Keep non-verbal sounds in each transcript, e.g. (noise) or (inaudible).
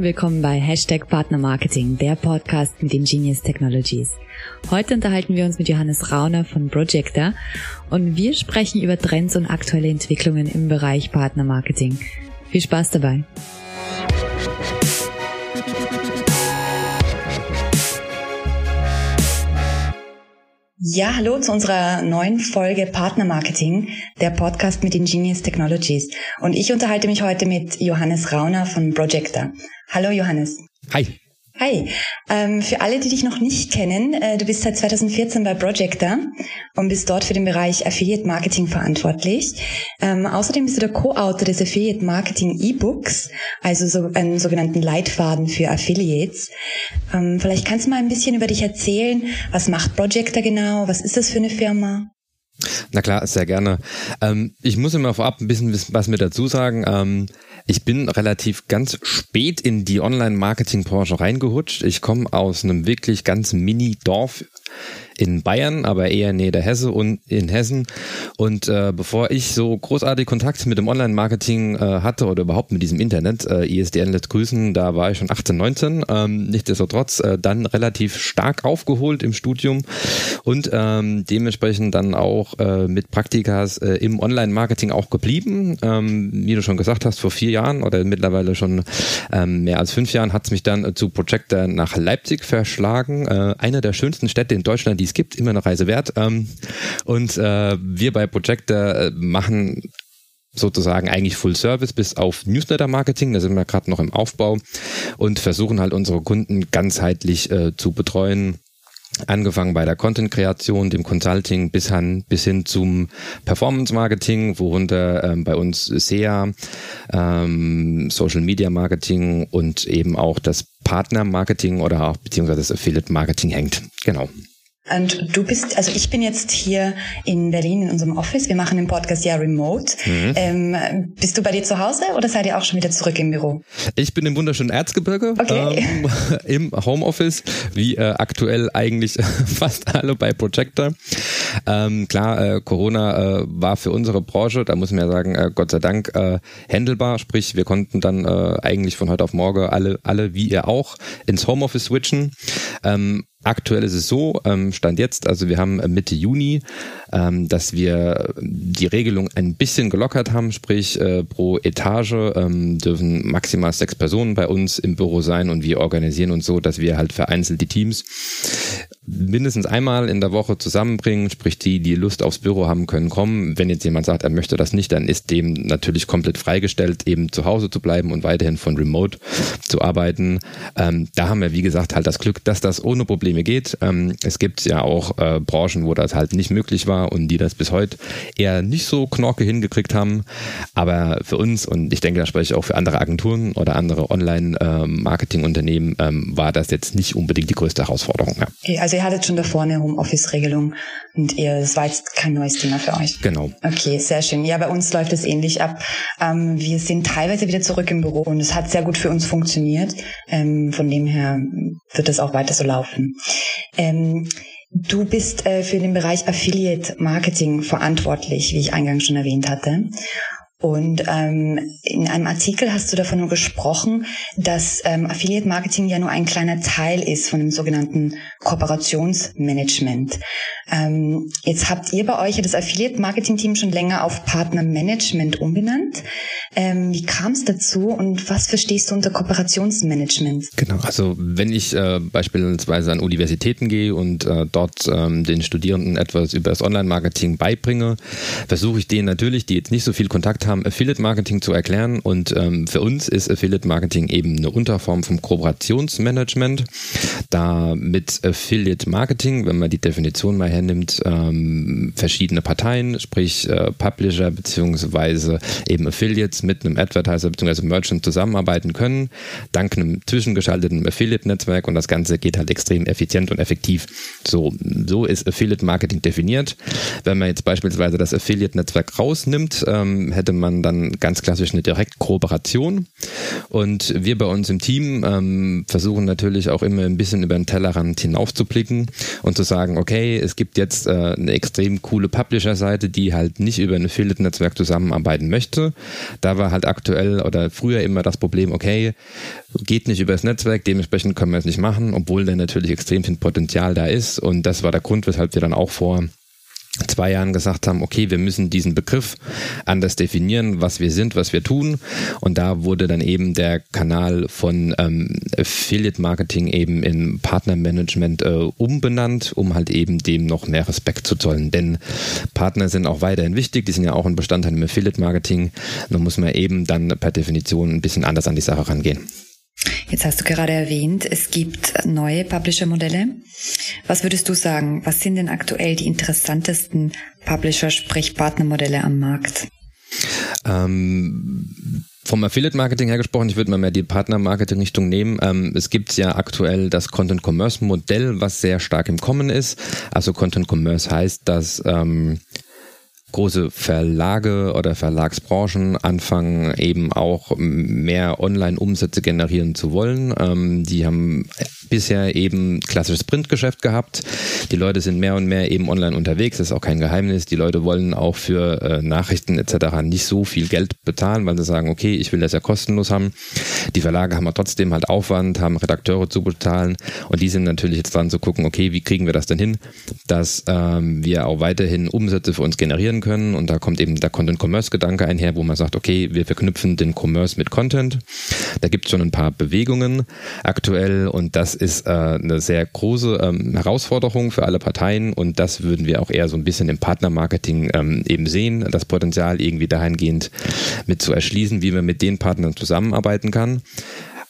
Und willkommen bei Hashtag Partner Marketing, der Podcast mit Ingenious Technologies. Heute unterhalten wir uns mit Johannes Rauner von Projector und wir sprechen über Trends und aktuelle Entwicklungen im Bereich Partner Marketing. Viel Spaß dabei! Ja, hallo zu unserer neuen Folge Partner Marketing, der Podcast mit Ingenious Technologies. Und ich unterhalte mich heute mit Johannes Rauner von Projector. Hallo Johannes. Hi. Hi, ähm, für alle, die dich noch nicht kennen, äh, du bist seit 2014 bei Projector und bist dort für den Bereich Affiliate Marketing verantwortlich. Ähm, außerdem bist du der Co-Autor des Affiliate Marketing E-Books, also so einen sogenannten Leitfaden für Affiliates. Ähm, vielleicht kannst du mal ein bisschen über dich erzählen. Was macht Projector genau? Was ist das für eine Firma? Na klar, sehr gerne. Ähm, ich muss immer vorab ein bisschen was mit dazu sagen. Ich bin relativ ganz spät in die Online-Marketing-Branche reingehutscht. Ich komme aus einem wirklich ganz Mini-Dorf in Bayern, aber eher näher der Hesse und in Hessen. Und äh, bevor ich so großartig Kontakt mit dem Online-Marketing äh, hatte oder überhaupt mit diesem Internet, äh, ISDN lässt grüßen, da war ich schon 18, 19. Ähm, nichtsdestotrotz äh, dann relativ stark aufgeholt im Studium und ähm, dementsprechend dann auch äh, mit Praktikas äh, im Online-Marketing auch geblieben. Ähm, wie du schon gesagt hast, vor vier Jahren oder mittlerweile schon ähm, mehr als fünf Jahren hat es mich dann äh, zu Projector nach Leipzig verschlagen. Äh, einer der schönsten Städte in Deutschland, die es gibt, immer eine Reise wert. Ähm, und äh, wir bei Projector äh, machen sozusagen eigentlich Full Service bis auf Newsletter Marketing, da sind wir gerade noch im Aufbau und versuchen halt unsere Kunden ganzheitlich äh, zu betreuen. Angefangen bei der Content-Kreation, dem Consulting bis hin, bis hin zum Performance-Marketing, worunter ähm, bei uns SEA, ähm, Social-Media-Marketing und eben auch das Partner-Marketing oder auch beziehungsweise das Affiliate-Marketing hängt. Genau. Und du bist, also ich bin jetzt hier in Berlin in unserem Office. Wir machen den Podcast ja remote. Mhm. Ähm, bist du bei dir zu Hause oder seid ihr auch schon wieder zurück im Büro? Ich bin im wunderschönen Erzgebirge okay. ähm, (laughs) im Homeoffice, wie äh, aktuell eigentlich (laughs) fast alle bei Projector. Ähm, klar, äh, Corona äh, war für unsere Branche, da muss man ja sagen, äh, Gott sei Dank äh, handelbar. Sprich, wir konnten dann äh, eigentlich von heute auf morgen alle, alle wie ihr auch ins Homeoffice switchen. Ähm, Aktuell ist es so, ähm, Stand jetzt, also wir haben Mitte Juni, ähm, dass wir die Regelung ein bisschen gelockert haben, sprich äh, pro Etage ähm, dürfen maximal sechs Personen bei uns im Büro sein und wir organisieren uns so, dass wir halt vereinzelt die Teams mindestens einmal in der Woche zusammenbringen, sprich die, die Lust aufs Büro haben können, kommen. Wenn jetzt jemand sagt, er möchte das nicht, dann ist dem natürlich komplett freigestellt, eben zu Hause zu bleiben und weiterhin von Remote zu arbeiten. Ähm, da haben wir, wie gesagt, halt das Glück, dass das ohne Probleme geht. Ähm, es gibt ja auch äh, Branchen, wo das halt nicht möglich war und die das bis heute eher nicht so knorke hingekriegt haben. Aber für uns, und ich denke, da spreche ich auch für andere Agenturen oder andere Online-Marketing-Unternehmen, ähm, war das jetzt nicht unbedingt die größte Herausforderung. Ja. Okay, also ihr hattet schon davor eine Homeoffice-Regelung und ihr, das war jetzt kein neues Thema für euch. Genau. Okay, sehr schön. Ja, bei uns läuft es ähnlich ab. Ähm, wir sind teilweise wieder zurück im Büro und es hat sehr gut für uns funktioniert. Ähm, von dem her wird es auch weiter so laufen. Du bist äh, für den Bereich Affiliate Marketing verantwortlich, wie ich eingangs schon erwähnt hatte. Und ähm, in einem Artikel hast du davon nur gesprochen, dass ähm, Affiliate Marketing ja nur ein kleiner Teil ist von dem sogenannten Kooperationsmanagement. Ähm, jetzt habt ihr bei euch ja das Affiliate Marketing Team schon länger auf Partner Management umbenannt. Ähm, wie kam es dazu und was verstehst du unter Kooperationsmanagement? Genau, also wenn ich äh, beispielsweise an Universitäten gehe und äh, dort ähm, den Studierenden etwas über das Online-Marketing beibringe, versuche ich denen natürlich, die jetzt nicht so viel Kontakt haben, haben, Affiliate Marketing zu erklären. Und ähm, für uns ist Affiliate Marketing eben eine Unterform vom Kooperationsmanagement. Da mit Affiliate Marketing, wenn man die Definition mal hernimmt, ähm, verschiedene Parteien, sprich äh, Publisher beziehungsweise eben Affiliates mit einem Advertiser beziehungsweise Merchant zusammenarbeiten können, dank einem zwischengeschalteten Affiliate-Netzwerk und das Ganze geht halt extrem effizient und effektiv. So, so ist Affiliate Marketing definiert. Wenn man jetzt beispielsweise das Affiliate-Netzwerk rausnimmt, ähm, hätte man man dann ganz klassisch eine Direktkooperation. Und wir bei uns im Team ähm, versuchen natürlich auch immer ein bisschen über den Tellerrand hinaufzublicken und zu sagen, okay, es gibt jetzt äh, eine extrem coole Publisher-Seite, die halt nicht über ein Affiliate-Netzwerk zusammenarbeiten möchte. Da war halt aktuell oder früher immer das Problem, okay, geht nicht über das Netzwerk, dementsprechend können wir es nicht machen, obwohl da natürlich extrem viel Potenzial da ist. Und das war der Grund, weshalb wir dann auch vor zwei Jahren gesagt haben, okay, wir müssen diesen Begriff anders definieren, was wir sind, was wir tun. Und da wurde dann eben der Kanal von ähm, Affiliate Marketing eben in Partnermanagement äh, umbenannt, um halt eben dem noch mehr Respekt zu zollen. Denn Partner sind auch weiterhin wichtig, die sind ja auch ein Bestandteil im Affiliate Marketing. Nun muss man eben dann per Definition ein bisschen anders an die Sache rangehen. Jetzt hast du gerade erwähnt, es gibt neue Publisher-Modelle. Was würdest du sagen? Was sind denn aktuell die interessantesten Publisher-Sprich-Partner-Modelle am Markt? Ähm, vom Affiliate-Marketing her gesprochen, ich würde mal mehr die Partner-Marketing-Richtung nehmen. Ähm, es gibt ja aktuell das Content-Commerce-Modell, was sehr stark im Kommen ist. Also Content-Commerce heißt, dass ähm, große Verlage oder Verlagsbranchen anfangen eben auch mehr Online-Umsätze generieren zu wollen. Ähm, die haben bisher eben klassisches Printgeschäft gehabt. Die Leute sind mehr und mehr eben online unterwegs, das ist auch kein Geheimnis. Die Leute wollen auch für äh, Nachrichten etc. nicht so viel Geld bezahlen, weil sie sagen, okay, ich will das ja kostenlos haben. Die Verlage haben aber trotzdem halt Aufwand, haben Redakteure zu bezahlen und die sind natürlich jetzt dran zu gucken, okay, wie kriegen wir das denn hin, dass ähm, wir auch weiterhin Umsätze für uns generieren können. Und da kommt eben der Content-Commerce-Gedanke einher, wo man sagt, okay, wir verknüpfen den Commerce mit Content. Da gibt es schon ein paar Bewegungen aktuell. Und das ist äh, eine sehr große ähm, Herausforderung für alle Parteien. Und das würden wir auch eher so ein bisschen im Partnermarketing ähm, eben sehen, das Potenzial irgendwie dahingehend mit zu erschließen, wie man mit den Partnern zusammenarbeiten kann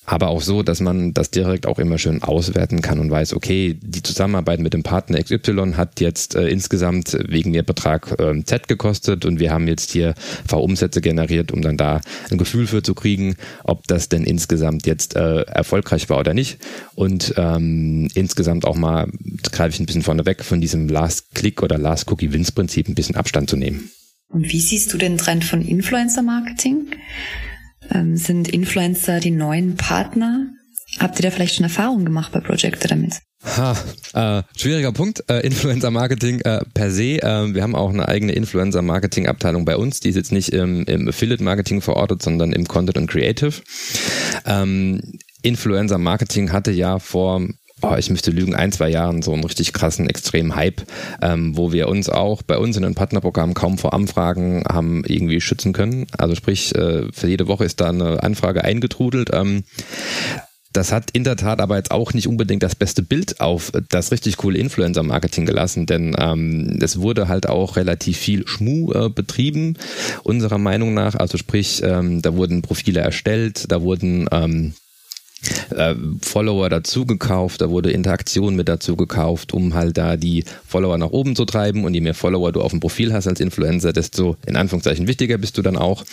aber auch so, dass man das direkt auch immer schön auswerten kann und weiß, okay, die Zusammenarbeit mit dem Partner XY hat jetzt äh, insgesamt wegen ihr Betrag äh, Z gekostet und wir haben jetzt hier V-Umsätze generiert, um dann da ein Gefühl für zu kriegen, ob das denn insgesamt jetzt äh, erfolgreich war oder nicht. Und ähm, insgesamt auch mal, greife ich ein bisschen vorne weg, von diesem Last-Click oder Last-Cookie-Wins-Prinzip ein bisschen Abstand zu nehmen. Und wie siehst du den Trend von Influencer-Marketing? Ähm, sind Influencer die neuen Partner? Habt ihr da vielleicht schon Erfahrungen gemacht bei Projector damit? Ha, äh, schwieriger Punkt. Äh, Influencer-Marketing äh, per se. Äh, wir haben auch eine eigene Influencer-Marketing-Abteilung bei uns. Die ist jetzt nicht im, im Affiliate-Marketing verortet, sondern im Content und Creative. Ähm, Influencer-Marketing hatte ja vor oh, ich müsste lügen, ein, zwei Jahren so einen richtig krassen, extremen Hype, ähm, wo wir uns auch bei uns in den Partnerprogrammen kaum vor Anfragen haben irgendwie schützen können. Also sprich, äh, für jede Woche ist da eine Anfrage eingetrudelt. Ähm, das hat in der Tat aber jetzt auch nicht unbedingt das beste Bild auf das richtig coole Influencer-Marketing gelassen, denn ähm, es wurde halt auch relativ viel Schmu äh, betrieben, unserer Meinung nach. Also sprich, ähm, da wurden Profile erstellt, da wurden ähm, äh, Follower dazu gekauft, da wurde Interaktion mit dazu gekauft, um halt da die Follower nach oben zu treiben und je mehr Follower du auf dem Profil hast als Influencer, desto in Anführungszeichen wichtiger bist du dann auch.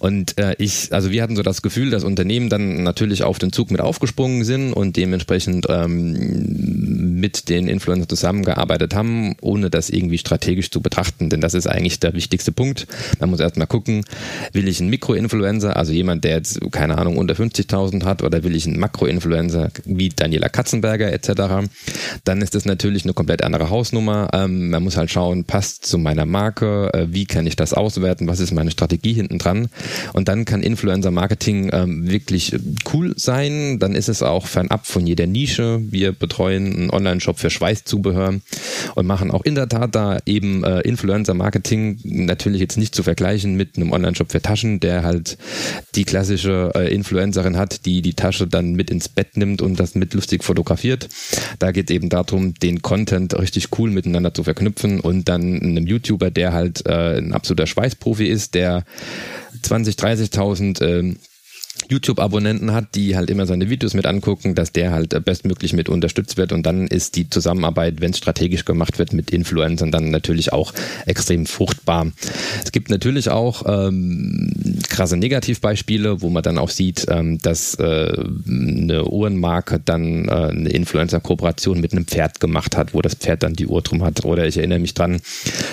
Und äh, ich, also wir hatten so das Gefühl, dass Unternehmen dann natürlich auf den Zug mit aufgesprungen sind und dementsprechend ähm, mit den Influencern zusammengearbeitet haben, ohne das irgendwie strategisch zu betrachten, denn das ist eigentlich der wichtigste Punkt. Man muss erstmal gucken, will ich einen Mikroinfluencer, also jemand, der jetzt keine Ahnung unter 50.000 hat oder will einen Makroinfluencer wie Daniela Katzenberger etc., dann ist das natürlich eine komplett andere Hausnummer. Ähm, man muss halt schauen, passt zu meiner Marke, äh, wie kann ich das auswerten, was ist meine Strategie hinten dran. Und dann kann Influencer-Marketing ähm, wirklich cool sein. Dann ist es auch fernab von jeder Nische. Wir betreuen einen Online-Shop für Schweißzubehör und machen auch in der Tat da eben äh, Influencer-Marketing natürlich jetzt nicht zu vergleichen mit einem Online-Shop für Taschen, der halt die klassische äh, Influencerin hat, die die Tasche dann mit ins Bett nimmt und das mit lustig fotografiert. Da geht es eben darum, den Content richtig cool miteinander zu verknüpfen und dann einem YouTuber, der halt äh, ein absoluter Schweißprofi ist, der 20, 30.000 äh, YouTube-Abonnenten hat, die halt immer seine Videos mit angucken, dass der halt äh, bestmöglich mit unterstützt wird und dann ist die Zusammenarbeit, wenn es strategisch gemacht wird mit Influencern, dann natürlich auch extrem fruchtbar. Es gibt natürlich auch ähm, krasse Negativbeispiele, wo man dann auch sieht, ähm, dass äh, eine Uhrenmarke dann äh, eine Influencer-Kooperation mit einem Pferd gemacht hat, wo das Pferd dann die Uhr drum hat. Oder ich erinnere mich dran,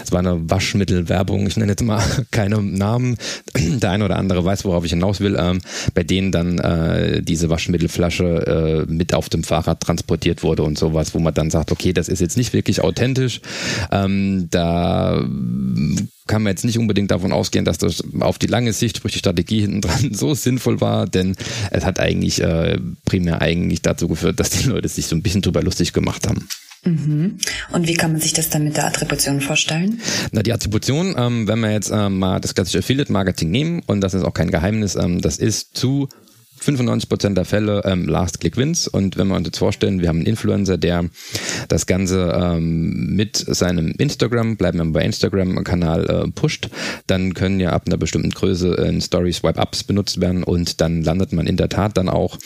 es war eine Waschmittelwerbung, ich nenne jetzt mal (laughs) keine Namen, der eine oder andere weiß, worauf ich hinaus will, ähm, bei denen dann äh, diese Waschmittelflasche äh, mit auf dem Fahrrad transportiert wurde und sowas, wo man dann sagt, okay, das ist jetzt nicht wirklich authentisch. Ähm, da kann man jetzt nicht unbedingt davon ausgehen, dass das auf die lange Sicht, sprich die Strategie hinten dran, (laughs) so sinnvoll war, denn es hat eigentlich äh, primär eigentlich dazu geführt, dass die Leute sich so ein bisschen drüber lustig gemacht haben. Mhm. Und wie kann man sich das dann mit der Attribution vorstellen? Na, die Attribution, ähm, wenn wir jetzt ähm, mal das klassische Affiliate-Marketing nehmen, und das ist auch kein Geheimnis, ähm, das ist zu 95% der Fälle ähm, Last Click Wins. Und wenn wir uns jetzt vorstellen, wir haben einen Influencer, der das Ganze ähm, mit seinem Instagram, bleiben wir bei Instagram-Kanal äh, pusht, dann können ja ab einer bestimmten Größe äh, Story Swipe-Ups benutzt werden und dann landet man in der Tat dann auch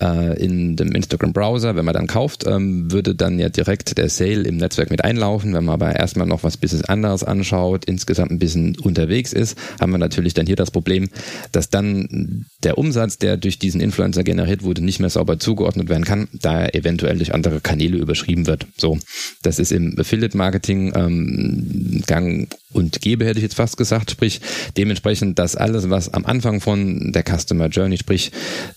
äh, in dem Instagram-Browser. Wenn man dann kauft, ähm, würde dann ja direkt der Sale im Netzwerk mit einlaufen. Wenn man aber erstmal noch was bisschen anderes anschaut, insgesamt ein bisschen unterwegs ist, haben wir natürlich dann hier das Problem, dass dann der Umsatz, der durch diesen Influencer generiert wurde, nicht mehr sauber zugeordnet werden kann, da er eventuell durch andere Kanäle überschrieben wird. So, das ist im Affiliate-Marketing ähm, gang und gäbe, hätte ich jetzt fast gesagt, sprich dementsprechend, dass alles, was am Anfang von der Customer Journey, sprich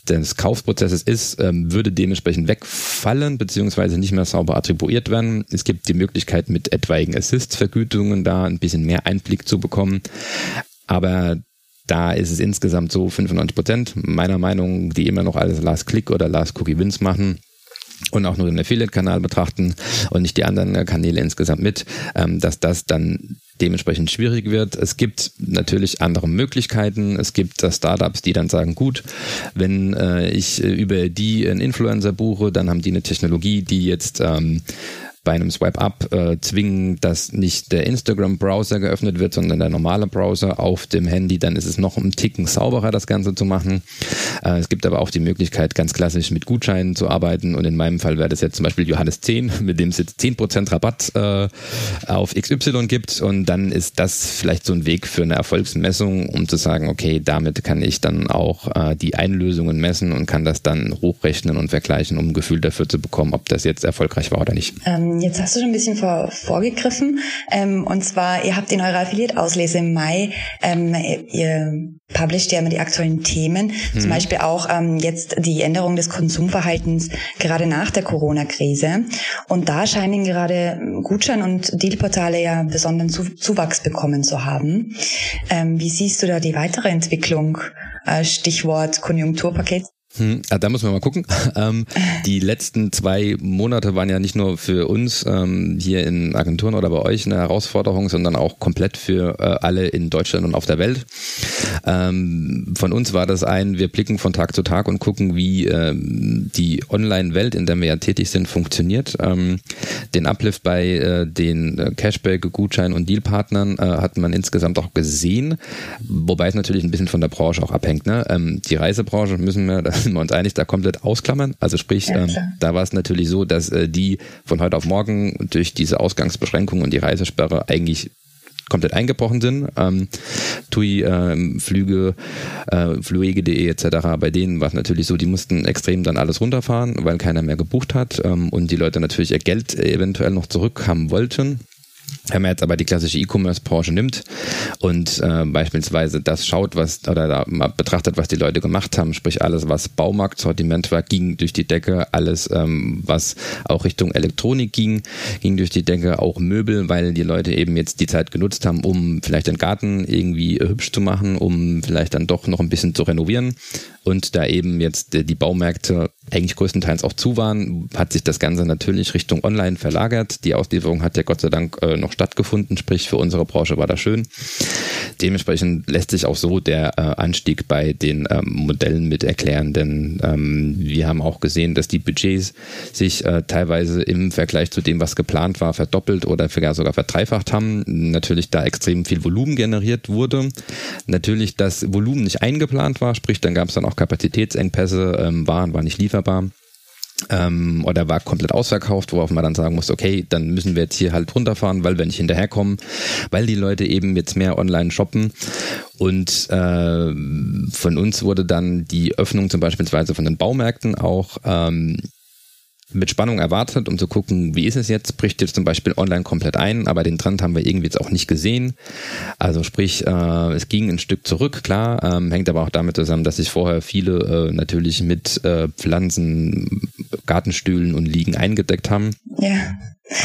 des Kaufprozesses ist, ähm, würde dementsprechend wegfallen, beziehungsweise nicht mehr sauber attribuiert werden. Es gibt die Möglichkeit, mit etwaigen Assist-Vergütungen da ein bisschen mehr Einblick zu bekommen. Aber da ist es insgesamt so 95 Prozent meiner Meinung, die immer noch alles Last Click oder Last Cookie Wins machen und auch nur den Affiliate-Kanal betrachten und nicht die anderen Kanäle insgesamt mit, ähm, dass das dann dementsprechend schwierig wird. Es gibt natürlich andere Möglichkeiten. Es gibt Startups, die dann sagen, gut, wenn äh, ich über die einen Influencer buche, dann haben die eine Technologie, die jetzt ähm, bei einem Swipe-Up äh, zwingen, dass nicht der Instagram-Browser geöffnet wird, sondern der normale Browser auf dem Handy, dann ist es noch ein Ticken sauberer, das Ganze zu machen. Äh, es gibt aber auch die Möglichkeit, ganz klassisch mit Gutscheinen zu arbeiten und in meinem Fall wäre das jetzt zum Beispiel Johannes 10, (laughs) mit dem es jetzt 10% Rabatt äh, auf XY gibt und dann ist das vielleicht so ein Weg für eine Erfolgsmessung, um zu sagen, okay, damit kann ich dann auch äh, die Einlösungen messen und kann das dann hochrechnen und vergleichen, um ein Gefühl dafür zu bekommen, ob das jetzt erfolgreich war oder nicht. Ähm jetzt hast du schon ein bisschen vor, vorgegriffen. Ähm, und zwar, ihr habt in eurer Affiliate-Auslese im Mai, ähm, ihr published ja immer die aktuellen Themen, mhm. zum Beispiel auch ähm, jetzt die Änderung des Konsumverhaltens gerade nach der Corona-Krise. Und da scheinen gerade Gutschein- und Dealportale ja besonderen Zuwachs bekommen zu haben. Ähm, wie siehst du da die weitere Entwicklung? Äh, Stichwort Konjunkturpaket hm, da muss man mal gucken. (laughs) Ähm, die letzten zwei Monate waren ja nicht nur für uns ähm, hier in Agenturen oder bei euch eine Herausforderung, sondern auch komplett für äh, alle in Deutschland und auf der Welt. Ähm, von uns war das ein, wir blicken von Tag zu Tag und gucken, wie ähm, die Online-Welt, in der wir ja tätig sind, funktioniert. Ähm, den Uplift bei äh, den äh, Cashback, Gutschein und Dealpartnern äh, hat man insgesamt auch gesehen, wobei es natürlich ein bisschen von der Branche auch abhängt. Ne? Ähm, die Reisebranche müssen wir, (laughs) sind wir uns einig, da komplett ausklammern. Also sprich, ja, ähm, da war es natürlich so, dass äh, die von heute auf morgen durch diese Ausgangsbeschränkungen und die Reisesperre eigentlich komplett eingebrochen sind. Ähm, TUI, ähm, Flüge, äh, Fluege.de etc. Bei denen war es natürlich so, die mussten extrem dann alles runterfahren, weil keiner mehr gebucht hat ähm, und die Leute natürlich ihr Geld eventuell noch zurückhaben wollten. Wenn man jetzt aber die klassische E-Commerce-Branche nimmt und äh, beispielsweise das schaut, was oder da mal betrachtet, was die Leute gemacht haben, sprich alles, was Baumarktsortiment war, ging durch die Decke, alles, ähm, was auch Richtung Elektronik ging, ging durch die Decke, auch Möbel, weil die Leute eben jetzt die Zeit genutzt haben, um vielleicht den Garten irgendwie hübsch zu machen, um vielleicht dann doch noch ein bisschen zu renovieren und da eben jetzt die Baumärkte eigentlich größtenteils auch zu waren, hat sich das Ganze natürlich Richtung Online verlagert. Die Auslieferung hat ja Gott sei Dank äh, noch stattgefunden, sprich für unsere Branche war das schön. Dementsprechend lässt sich auch so der äh, Anstieg bei den ähm, Modellen mit erklären, denn ähm, wir haben auch gesehen, dass die Budgets sich äh, teilweise im Vergleich zu dem, was geplant war, verdoppelt oder sogar verdreifacht haben. Natürlich da extrem viel Volumen generiert wurde. Natürlich das Volumen nicht eingeplant war, sprich dann gab es dann auch Kapazitätsengpässe, ähm, Waren war nicht lieferbar ähm, oder war komplett ausverkauft, worauf man dann sagen muss, okay, dann müssen wir jetzt hier halt runterfahren, weil wir nicht hinterherkommen, weil die Leute eben jetzt mehr online shoppen. Und äh, von uns wurde dann die Öffnung zum Beispiel von den Baumärkten auch ähm, mit Spannung erwartet, um zu gucken, wie ist es jetzt, bricht jetzt zum Beispiel online komplett ein, aber den Trend haben wir irgendwie jetzt auch nicht gesehen. Also sprich, äh, es ging ein Stück zurück, klar, ähm, hängt aber auch damit zusammen, dass sich vorher viele äh, natürlich mit äh, Pflanzen, Gartenstühlen und Liegen eingedeckt haben. Ja.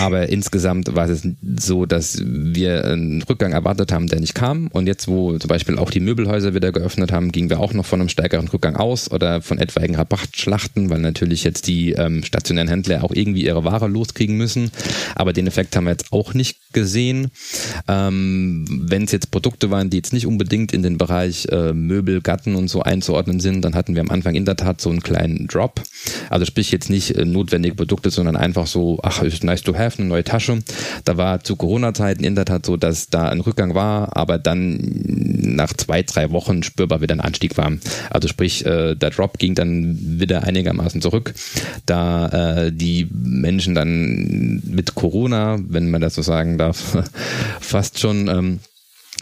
Aber insgesamt war es so, dass wir einen Rückgang erwartet haben, der nicht kam. Und jetzt, wo zum Beispiel auch die Möbelhäuser wieder geöffnet haben, gingen wir auch noch von einem stärkeren Rückgang aus oder von etwaigen Rabattschlachten, weil natürlich jetzt die ähm, stationären Händler auch irgendwie ihre Ware loskriegen müssen. Aber den Effekt haben wir jetzt auch nicht gesehen. Ähm, Wenn es jetzt Produkte waren, die jetzt nicht unbedingt in den Bereich äh, Möbel, Gatten und so einzuordnen sind, dann hatten wir am Anfang in der Tat so einen kleinen Drop. Also sprich jetzt nicht äh, notwendige Produkte, sondern einfach so, ach, ist nice to have, eine neue Tasche. Da war zu Corona-Zeiten in der Tat so, dass da ein Rückgang war, aber dann nach zwei, drei Wochen spürbar wieder ein Anstieg war. Also sprich, äh, der Drop ging dann wieder einigermaßen zurück, da äh, die Menschen dann mit Corona, wenn man das so sagen darf, (laughs) fast schon ähm,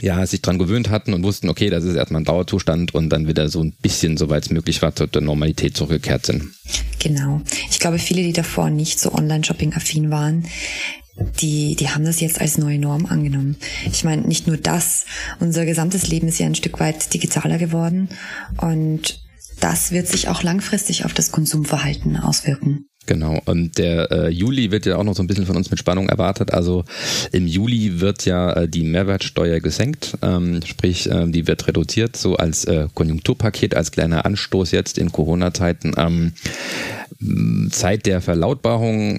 ja, sich dran gewöhnt hatten und wussten, okay, das ist erstmal ein Dauerzustand und dann wieder so ein bisschen, soweit es möglich war, zur Normalität zurückgekehrt sind. Genau. Ich glaube, viele, die davor nicht so Online-Shopping-affin waren, die, die haben das jetzt als neue Norm angenommen. Ich meine, nicht nur das, unser gesamtes Leben ist ja ein Stück weit digitaler geworden und das wird sich auch langfristig auf das Konsumverhalten auswirken. Genau, und der äh, Juli wird ja auch noch so ein bisschen von uns mit Spannung erwartet. Also im Juli wird ja äh, die Mehrwertsteuer gesenkt, ähm, sprich, äh, die wird reduziert, so als äh, Konjunkturpaket, als kleiner Anstoß jetzt in Corona-Zeiten. Ähm, Zeit der Verlautbarung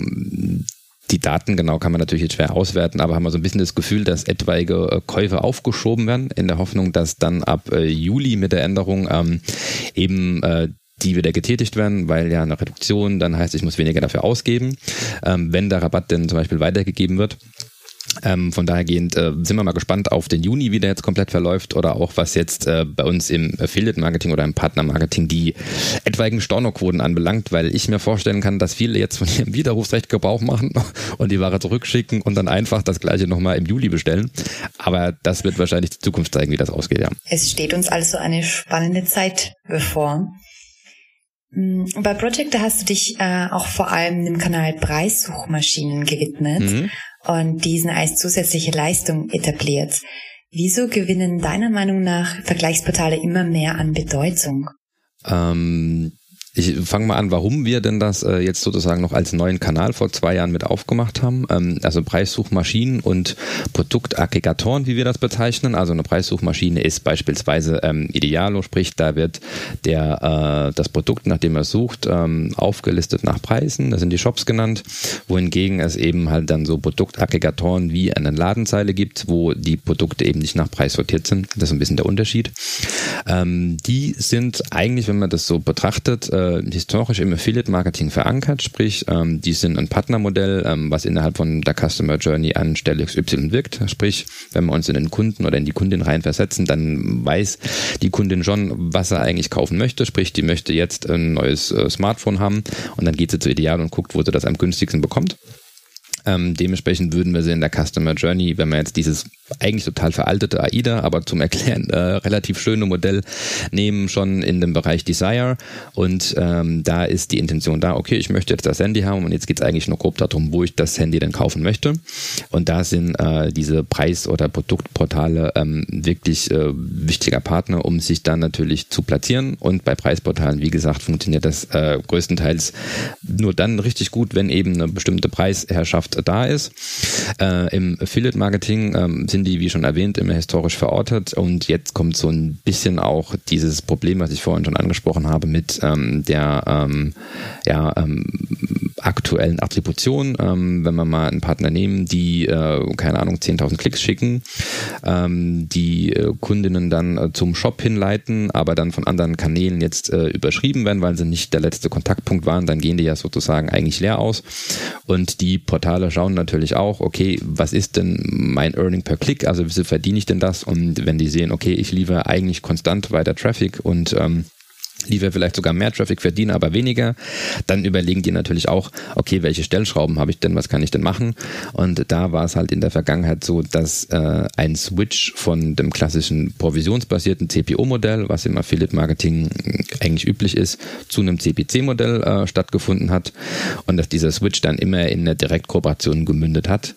die Daten genau kann man natürlich jetzt schwer auswerten, aber haben wir so ein bisschen das Gefühl, dass etwaige äh, Käufe aufgeschoben werden, in der Hoffnung, dass dann ab äh, Juli mit der Änderung ähm, eben äh, die wieder getätigt werden, weil ja eine Reduktion dann heißt, ich muss weniger dafür ausgeben, ähm, wenn der Rabatt denn zum Beispiel weitergegeben wird. Ähm, von dahergehend äh, sind wir mal gespannt auf den Juni, wie der jetzt komplett verläuft oder auch was jetzt äh, bei uns im Affiliate Marketing oder im Partner Marketing die etwaigen Stornoquoten anbelangt, weil ich mir vorstellen kann, dass viele jetzt von ihrem Widerrufsrecht Gebrauch machen (laughs) und die Ware zurückschicken und dann einfach das gleiche nochmal im Juli bestellen. Aber das wird wahrscheinlich die Zukunft zeigen, wie das ausgeht, ja. Es steht uns also eine spannende Zeit bevor. Mm, bei Projector hast du dich äh, auch vor allem dem Kanal Preissuchmaschinen gewidmet mhm. Und diesen als zusätzliche Leistung etabliert. Wieso gewinnen deiner Meinung nach Vergleichsportale immer mehr an Bedeutung? Ähm, ich fange mal an, warum wir denn das äh, jetzt sozusagen noch als neuen Kanal vor zwei Jahren mit aufgemacht haben. Ähm, also Preissuchmaschinen und Produktaggregatoren, wie wir das bezeichnen. Also eine Preissuchmaschine ist beispielsweise ähm, Idealo, sprich da wird der äh, das Produkt, nach dem er sucht, ähm, aufgelistet nach Preisen. Das sind die Shops genannt. Wohingegen es eben halt dann so Produktaggregatoren wie eine Ladenzeile gibt, wo die Produkte eben nicht nach Preis sortiert sind. Das ist ein bisschen der Unterschied. Ähm, die sind eigentlich, wenn man das so betrachtet, äh, äh, historisch im Affiliate-Marketing verankert, sprich, ähm, die sind ein Partnermodell, ähm, was innerhalb von der Customer Journey an Stelle XY wirkt. Sprich, wenn wir uns in den Kunden oder in die Kundin reinversetzen, dann weiß die Kundin schon, was er eigentlich kaufen möchte. Sprich, die möchte jetzt ein neues äh, Smartphone haben und dann geht sie zu Ideal und guckt, wo sie das am günstigsten bekommt. Ähm, dementsprechend würden wir sie in der Customer Journey, wenn man jetzt dieses eigentlich total veraltete AIDA, aber zum Erklären äh, relativ schöne Modell nehmen, schon in dem Bereich Desire. Und ähm, da ist die Intention da, okay, ich möchte jetzt das Handy haben und jetzt geht es eigentlich nur grob darum, wo ich das Handy denn kaufen möchte. Und da sind äh, diese Preis- oder Produktportale ähm, wirklich äh, wichtiger Partner, um sich dann natürlich zu platzieren. Und bei Preisportalen, wie gesagt, funktioniert das äh, größtenteils nur dann richtig gut, wenn eben eine bestimmte Preisherrschaft da ist. Äh, Im Affiliate-Marketing ähm, sind die, wie schon erwähnt, immer historisch verortet. Und jetzt kommt so ein bisschen auch dieses Problem, was ich vorhin schon angesprochen habe, mit ähm, der ähm, ja, ähm, aktuellen Attribution. Ähm, wenn wir mal einen Partner nehmen, die, äh, keine Ahnung, 10.000 Klicks schicken, ähm, die äh, Kundinnen dann äh, zum Shop hinleiten, aber dann von anderen Kanälen jetzt äh, überschrieben werden, weil sie nicht der letzte Kontaktpunkt waren, dann gehen die ja sozusagen eigentlich leer aus. Und die Portale schauen natürlich auch, okay, was ist denn mein Earning per Klick? Also wie verdiene ich denn das? Und wenn die sehen, okay, ich liefere eigentlich konstant weiter Traffic und ähm, lieber vielleicht sogar mehr Traffic verdienen, aber weniger, dann überlegen die natürlich auch, okay, welche Stellschrauben habe ich denn, was kann ich denn machen? Und da war es halt in der Vergangenheit so, dass äh, ein Switch von dem klassischen provisionsbasierten CPO-Modell, was im Affiliate-Marketing eigentlich üblich ist, zu einem CPC-Modell äh, stattgefunden hat und dass dieser Switch dann immer in eine Direktkooperation gemündet hat.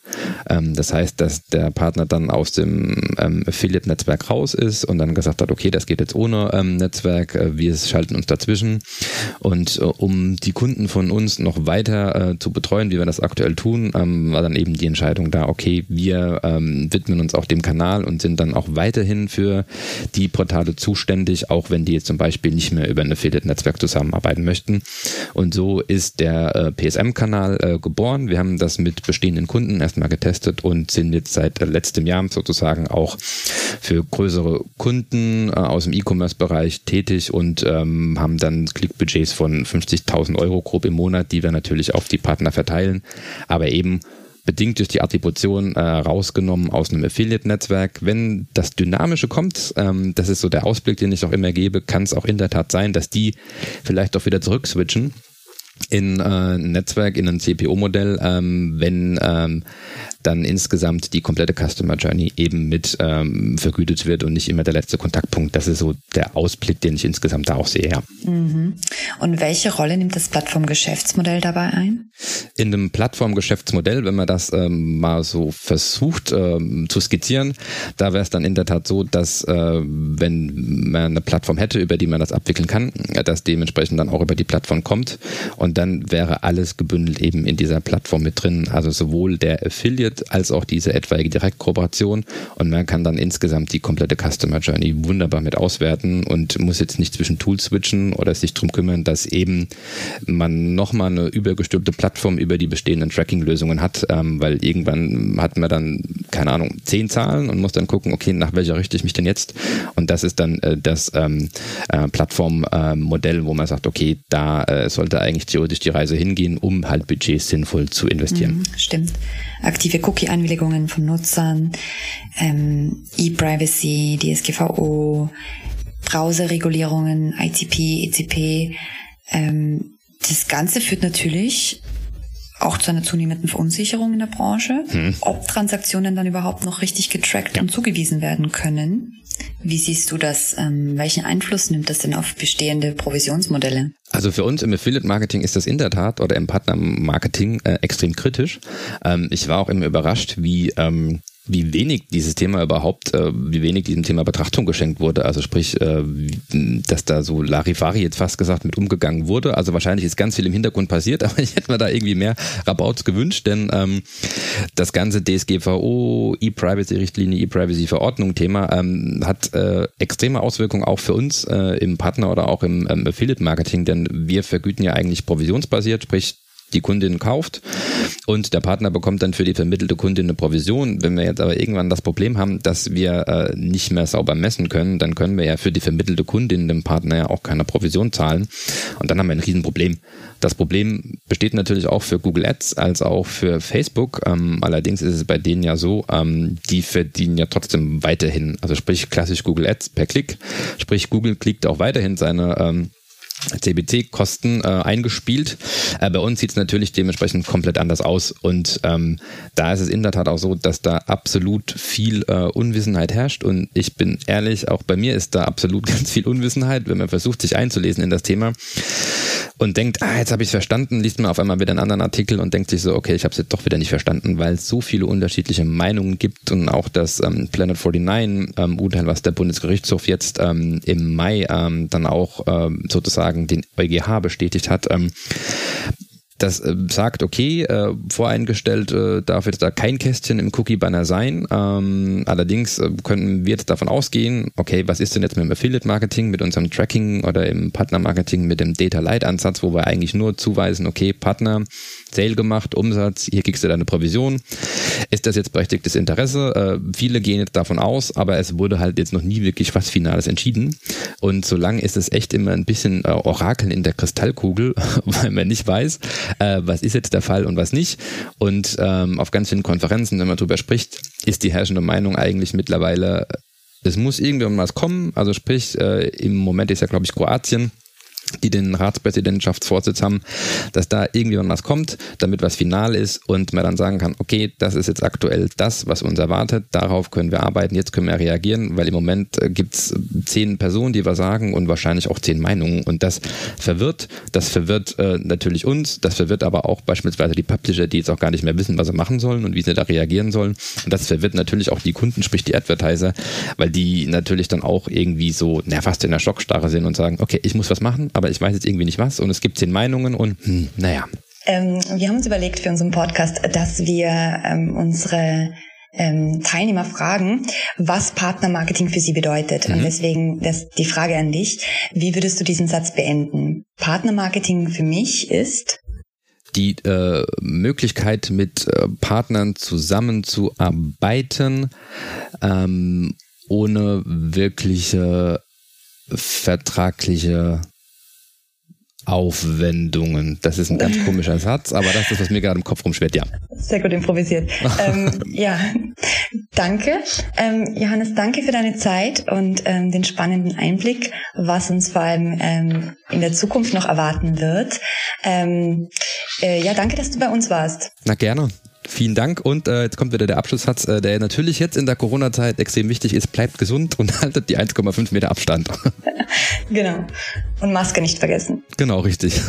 Ähm, das heißt, dass der Partner dann aus dem ähm, Affiliate-Netzwerk raus ist und dann gesagt hat, okay, das geht jetzt ohne ähm, Netzwerk, äh, wir schalten uns dazwischen. Und äh, um die Kunden von uns noch weiter äh, zu betreuen, wie wir das aktuell tun, ähm, war dann eben die Entscheidung da, okay, wir ähm, widmen uns auch dem Kanal und sind dann auch weiterhin für die Portale zuständig, auch wenn die jetzt zum Beispiel nicht mehr über ein Affiliate-Netzwerk zusammenarbeiten möchten. Und so ist der äh, PSM-Kanal äh, geboren. Wir haben das mit bestehenden Kunden erstmal getestet und sind jetzt seit äh, letztem Jahr sozusagen auch für größere Kunden äh, aus dem E-Commerce-Bereich tätig und ähm, haben dann Klickbudgets von 50.000 Euro grob im Monat, die wir natürlich auf die Partner verteilen, aber eben bedingt durch die Attribution äh, rausgenommen aus einem Affiliate-Netzwerk. Wenn das Dynamische kommt, ähm, das ist so der Ausblick, den ich auch immer gebe, kann es auch in der Tat sein, dass die vielleicht auch wieder zurückswitchen in äh, ein Netzwerk, in ein CPO-Modell, ähm, wenn ähm, dann insgesamt die komplette Customer Journey eben mit ähm, vergütet wird und nicht immer der letzte Kontaktpunkt. Das ist so der Ausblick, den ich insgesamt da auch sehe. Ja. Mhm. Und welche Rolle nimmt das Plattformgeschäftsmodell dabei ein? In dem Plattformgeschäftsmodell, wenn man das ähm, mal so versucht ähm, zu skizzieren, da wäre es dann in der Tat so, dass äh, wenn man eine Plattform hätte, über die man das abwickeln kann, dass dementsprechend dann auch über die Plattform kommt und dann wäre alles gebündelt eben in dieser Plattform mit drin. Also sowohl der Affiliate Affiliate als auch diese etwaige Direktkooperation und man kann dann insgesamt die komplette Customer Journey wunderbar mit auswerten und muss jetzt nicht zwischen Tools switchen oder sich darum kümmern, dass eben man nochmal eine übergestülpte Plattform über die bestehenden Tracking-Lösungen hat, ähm, weil irgendwann hat man dann, keine Ahnung, zehn Zahlen und muss dann gucken, okay, nach welcher richte ich mich denn jetzt? Und das ist dann äh, das ähm, äh, Plattformmodell, äh, wo man sagt, okay, da äh, sollte eigentlich theoretisch die Reise hingehen, um halt Budgets sinnvoll zu investieren. Mhm, stimmt. Aktive Cookie-Einwilligungen von Nutzern, ähm, E-Privacy, DSGVO, Browserregulierungen, ITP, ECP. Ähm, das Ganze führt natürlich auch zu einer zunehmenden Verunsicherung in der Branche, hm. ob Transaktionen dann überhaupt noch richtig getrackt ja. und zugewiesen werden können. Wie siehst du das? Ähm, welchen Einfluss nimmt das denn auf bestehende Provisionsmodelle? Also für uns im Affiliate Marketing ist das in der Tat oder im Partner Marketing äh, extrem kritisch. Ähm, ich war auch immer überrascht, wie ähm, wie wenig dieses Thema überhaupt, äh, wie wenig diesem Thema Betrachtung geschenkt wurde. Also sprich, äh, dass da so Larifari jetzt fast gesagt mit umgegangen wurde. Also wahrscheinlich ist ganz viel im Hintergrund passiert, (laughs) aber ich hätte mir da irgendwie mehr Rabauts gewünscht, denn ähm, das ganze DSGVO, E-Privacy-Richtlinie, E-Privacy-Verordnung-Thema ähm, hat äh, extreme Auswirkungen auch für uns äh, im Partner oder auch im ähm, Affiliate-Marketing, denn wir vergüten ja eigentlich provisionsbasiert, sprich die Kundin kauft und der Partner bekommt dann für die vermittelte Kundin eine Provision. Wenn wir jetzt aber irgendwann das Problem haben, dass wir äh, nicht mehr sauber messen können, dann können wir ja für die vermittelte Kundin dem Partner ja auch keine Provision zahlen und dann haben wir ein Riesenproblem. Das Problem besteht natürlich auch für Google Ads als auch für Facebook. Ähm, allerdings ist es bei denen ja so, ähm, die verdienen ja trotzdem weiterhin, also sprich klassisch Google Ads per Klick, sprich Google klickt auch weiterhin seine ähm, CBT-Kosten äh, eingespielt. Äh, bei uns sieht es natürlich dementsprechend komplett anders aus. Und ähm, da ist es in der Tat auch so, dass da absolut viel äh, Unwissenheit herrscht. Und ich bin ehrlich, auch bei mir ist da absolut (laughs) ganz viel Unwissenheit, wenn man versucht, sich einzulesen in das Thema und denkt, ah, jetzt habe ich es verstanden, liest man auf einmal wieder einen anderen Artikel und denkt sich so, okay, ich habe es jetzt doch wieder nicht verstanden, weil es so viele unterschiedliche Meinungen gibt und auch das ähm, Planet 49 ähm, Urteil, was der Bundesgerichtshof jetzt ähm, im Mai ähm, dann auch ähm, sozusagen den EuGH bestätigt hat, ähm, das äh, sagt, okay, äh, voreingestellt äh, darf jetzt da kein Kästchen im Cookie-Banner sein. Ähm, allerdings äh, können wir jetzt davon ausgehen, okay, was ist denn jetzt mit dem Affiliate-Marketing, mit unserem Tracking oder im Partner-Marketing mit dem Data-Light-Ansatz, wo wir eigentlich nur zuweisen, okay, Partner, Sale gemacht, Umsatz, hier kriegst du deine Provision. Ist das jetzt berechtigtes Interesse? Äh, viele gehen jetzt davon aus, aber es wurde halt jetzt noch nie wirklich was Finales entschieden. Und solange ist es echt immer ein bisschen äh, Orakeln in der Kristallkugel, (laughs) weil man nicht weiß, äh, was ist jetzt der Fall und was nicht. Und ähm, auf ganz vielen Konferenzen, wenn man drüber spricht, ist die herrschende Meinung eigentlich mittlerweile, es muss irgendwann was kommen. Also sprich, äh, im Moment ist ja, glaube ich, Kroatien die den Ratspräsidentschaftsvorsitz haben, dass da irgendwie was kommt, damit was final ist und man dann sagen kann, okay, das ist jetzt aktuell das, was uns erwartet, darauf können wir arbeiten, jetzt können wir reagieren, weil im Moment äh, gibt's zehn Personen, die was sagen und wahrscheinlich auch zehn Meinungen und das verwirrt, das verwirrt äh, natürlich uns, das verwirrt aber auch beispielsweise die Publisher, die jetzt auch gar nicht mehr wissen, was sie machen sollen und wie sie da reagieren sollen und das verwirrt natürlich auch die Kunden, sprich die Advertiser, weil die natürlich dann auch irgendwie so, na, fast in der Schockstarre sind und sagen, okay, ich muss was machen, aber ich weiß jetzt irgendwie nicht was und es gibt zehn Meinungen und hm, naja. Ähm, wir haben uns überlegt für unseren Podcast, dass wir ähm, unsere ähm, Teilnehmer fragen, was Partnermarketing für sie bedeutet. Mhm. Und deswegen das, die Frage an dich, wie würdest du diesen Satz beenden? Partnermarketing für mich ist die äh, Möglichkeit, mit äh, Partnern zusammenzuarbeiten, ähm, ohne wirkliche vertragliche Aufwendungen. Das ist ein ganz (laughs) komischer Satz, aber das ist, was mir gerade im Kopf rumschwirrt, ja. Sehr gut improvisiert. ähm, (laughs) ja, danke. Ähm, Johannes, danke für deine Zeit und ähm, den spannenden Einblick, was uns vor allem ähm, in der Zukunft noch erwarten wird. Ähm, äh, ja, danke, dass du bei uns warst. Na gerne. Vielen Dank und äh, jetzt kommt wieder der Abschlusssatz, äh, der natürlich jetzt in der Corona-Zeit extrem wichtig ist. Bleibt gesund und (laughs) haltet die 1,5 Meter Abstand. (laughs) genau. Und Maske nicht vergessen. Genau, richtig.